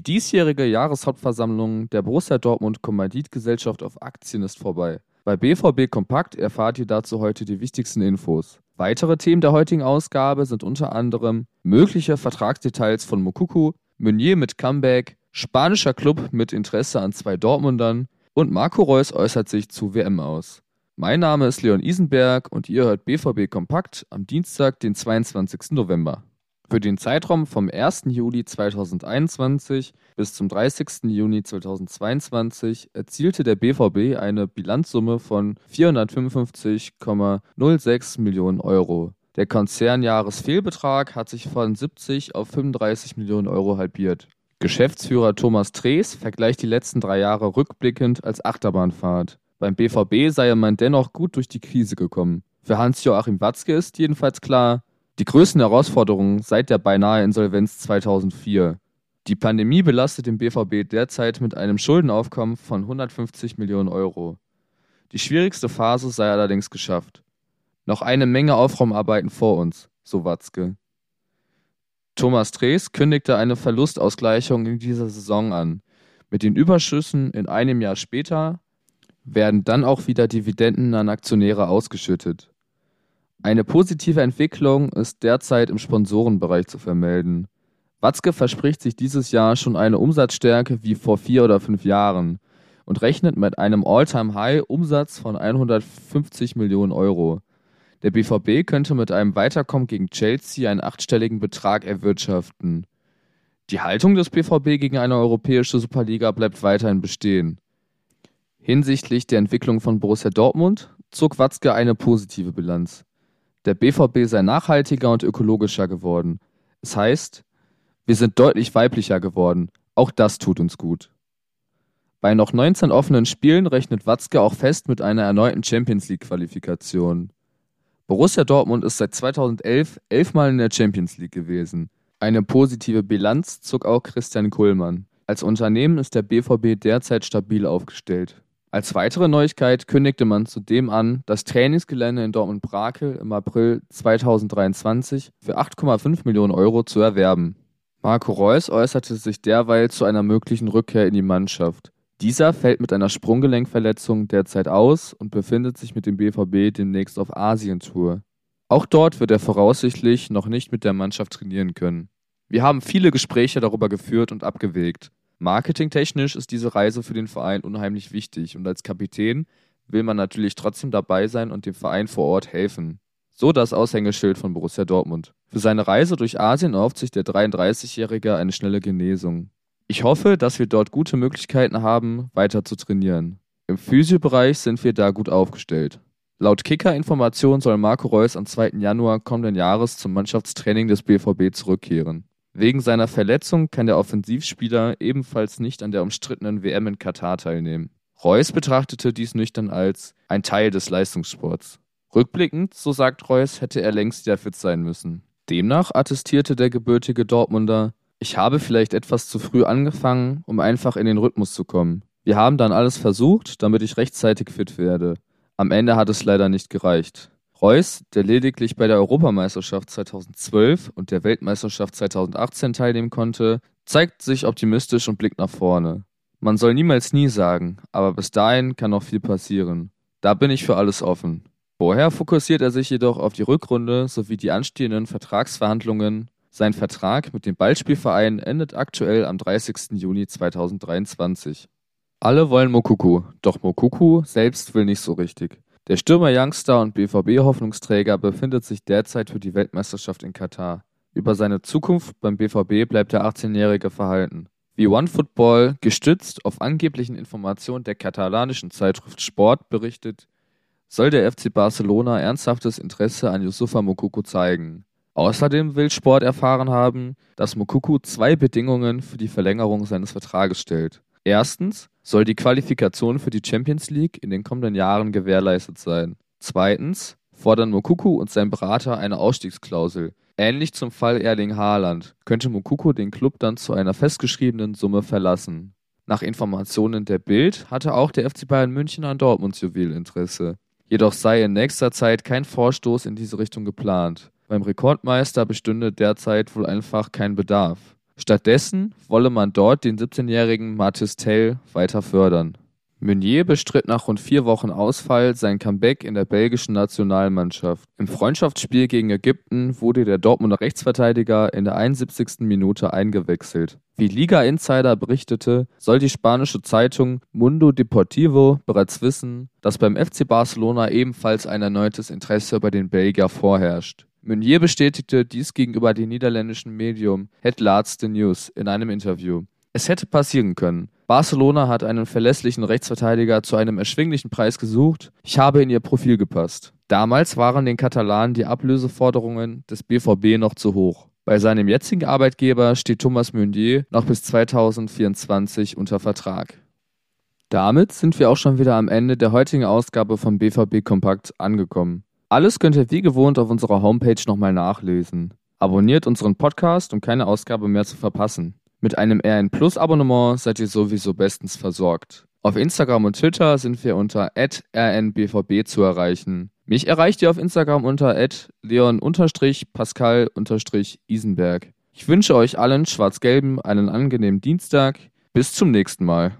Die diesjährige Jahreshauptversammlung der Borussia Dortmund Kommanditgesellschaft auf Aktien ist vorbei. Bei BVB Kompakt erfahrt ihr dazu heute die wichtigsten Infos. Weitere Themen der heutigen Ausgabe sind unter anderem mögliche Vertragsdetails von Mokuku, Meunier mit Comeback, spanischer Club mit Interesse an zwei Dortmundern und Marco Reus äußert sich zu WM aus. Mein Name ist Leon Isenberg und ihr hört BVB Kompakt am Dienstag, den 22. November. Für den Zeitraum vom 1. Juli 2021 bis zum 30. Juni 2022 erzielte der BVB eine Bilanzsumme von 455,06 Millionen Euro. Der Konzernjahresfehlbetrag hat sich von 70 auf 35 Millionen Euro halbiert. Geschäftsführer Thomas Drees vergleicht die letzten drei Jahre rückblickend als Achterbahnfahrt. Beim BVB sei man dennoch gut durch die Krise gekommen. Für Hans-Joachim Watzke ist jedenfalls klar, die größten Herausforderungen seit der beinahe Insolvenz 2004. Die Pandemie belastet den BVB derzeit mit einem Schuldenaufkommen von 150 Millionen Euro. Die schwierigste Phase sei allerdings geschafft. Noch eine Menge Aufraumarbeiten vor uns, so Watzke. Thomas Drees kündigte eine Verlustausgleichung in dieser Saison an. Mit den Überschüssen in einem Jahr später werden dann auch wieder Dividenden an Aktionäre ausgeschüttet. Eine positive Entwicklung ist derzeit im Sponsorenbereich zu vermelden. Watzke verspricht sich dieses Jahr schon eine Umsatzstärke wie vor vier oder fünf Jahren und rechnet mit einem All-Time-High-Umsatz von 150 Millionen Euro. Der BVB könnte mit einem Weiterkommen gegen Chelsea einen achtstelligen Betrag erwirtschaften. Die Haltung des BVB gegen eine europäische Superliga bleibt weiterhin bestehen. Hinsichtlich der Entwicklung von Borussia Dortmund zog Watzke eine positive Bilanz. Der BVB sei nachhaltiger und ökologischer geworden. Es heißt, wir sind deutlich weiblicher geworden. Auch das tut uns gut. Bei noch 19 offenen Spielen rechnet Watzke auch fest mit einer erneuten Champions League-Qualifikation. Borussia Dortmund ist seit 2011 elfmal in der Champions League gewesen. Eine positive Bilanz zog auch Christian Kuhlmann. Als Unternehmen ist der BVB derzeit stabil aufgestellt. Als weitere Neuigkeit kündigte man zudem an, das Trainingsgelände in Dortmund-Brakel im April 2023 für 8,5 Millionen Euro zu erwerben. Marco Reus äußerte sich derweil zu einer möglichen Rückkehr in die Mannschaft. Dieser fällt mit einer Sprunggelenkverletzung derzeit aus und befindet sich mit dem BVB demnächst auf Asientour. Auch dort wird er voraussichtlich noch nicht mit der Mannschaft trainieren können. Wir haben viele Gespräche darüber geführt und abgewägt. Marketingtechnisch ist diese Reise für den Verein unheimlich wichtig und als Kapitän will man natürlich trotzdem dabei sein und dem Verein vor Ort helfen. So das Aushängeschild von Borussia Dortmund. Für seine Reise durch Asien erhofft sich der 33-Jährige eine schnelle Genesung. Ich hoffe, dass wir dort gute Möglichkeiten haben, weiter zu trainieren. Im Physiobereich sind wir da gut aufgestellt. Laut Kicker-Informationen soll Marco Reus am 2. Januar kommenden Jahres zum Mannschaftstraining des BVB zurückkehren. Wegen seiner Verletzung kann der Offensivspieler ebenfalls nicht an der umstrittenen WM in Katar teilnehmen. Reus betrachtete dies nüchtern als ein Teil des Leistungssports. Rückblickend, so sagt Reus, hätte er längst wieder fit sein müssen. Demnach attestierte der gebürtige Dortmunder, ich habe vielleicht etwas zu früh angefangen, um einfach in den Rhythmus zu kommen. Wir haben dann alles versucht, damit ich rechtzeitig fit werde. Am Ende hat es leider nicht gereicht. Reus, der lediglich bei der Europameisterschaft 2012 und der Weltmeisterschaft 2018 teilnehmen konnte, zeigt sich optimistisch und blickt nach vorne. Man soll niemals nie sagen, aber bis dahin kann noch viel passieren. Da bin ich für alles offen. Vorher fokussiert er sich jedoch auf die Rückrunde sowie die anstehenden Vertragsverhandlungen. Sein Vertrag mit dem Ballspielverein endet aktuell am 30. Juni 2023. Alle wollen Mokuku, doch Mokuku selbst will nicht so richtig. Der Stürmer-Youngster und BVB-Hoffnungsträger befindet sich derzeit für die Weltmeisterschaft in Katar. Über seine Zukunft beim BVB bleibt der 18-Jährige verhalten. Wie OneFootball, gestützt auf angeblichen Informationen der katalanischen Zeitschrift Sport, berichtet, soll der FC Barcelona ernsthaftes Interesse an Yusufa Mokuku zeigen. Außerdem will Sport erfahren haben, dass Mokuku zwei Bedingungen für die Verlängerung seines Vertrages stellt. Erstens soll die Qualifikation für die Champions League in den kommenden Jahren gewährleistet sein. Zweitens fordern Mokuku und sein Berater eine Ausstiegsklausel. Ähnlich zum Fall Erling Haaland könnte Mokuku den Club dann zu einer festgeschriebenen Summe verlassen. Nach Informationen der Bild hatte auch der FC Bayern München an Dortmunds Juwel Interesse. Jedoch sei in nächster Zeit kein Vorstoß in diese Richtung geplant. Beim Rekordmeister bestünde derzeit wohl einfach kein Bedarf. Stattdessen wolle man dort den 17-jährigen Mathis Tell weiter fördern. Meunier bestritt nach rund vier Wochen Ausfall sein Comeback in der belgischen Nationalmannschaft. Im Freundschaftsspiel gegen Ägypten wurde der Dortmunder Rechtsverteidiger in der 71. Minute eingewechselt. Wie Liga Insider berichtete, soll die spanische Zeitung Mundo Deportivo bereits wissen, dass beim FC Barcelona ebenfalls ein erneutes Interesse bei den Belgier vorherrscht. Meunier bestätigte dies gegenüber dem niederländischen Medium Het Laatste News in einem Interview. Es hätte passieren können. Barcelona hat einen verlässlichen Rechtsverteidiger zu einem erschwinglichen Preis gesucht. Ich habe in ihr Profil gepasst. Damals waren den Katalanen die Ablöseforderungen des BVB noch zu hoch. Bei seinem jetzigen Arbeitgeber steht Thomas Meunier noch bis 2024 unter Vertrag. Damit sind wir auch schon wieder am Ende der heutigen Ausgabe vom BVB Kompakt angekommen. Alles könnt ihr wie gewohnt auf unserer Homepage nochmal nachlesen. Abonniert unseren Podcast, um keine Ausgabe mehr zu verpassen. Mit einem RN Plus Abonnement seid ihr sowieso bestens versorgt. Auf Instagram und Twitter sind wir unter rnbvb zu erreichen. Mich erreicht ihr auf Instagram unter leon-pascal-isenberg. Ich wünsche euch allen Schwarz-Gelben einen angenehmen Dienstag. Bis zum nächsten Mal.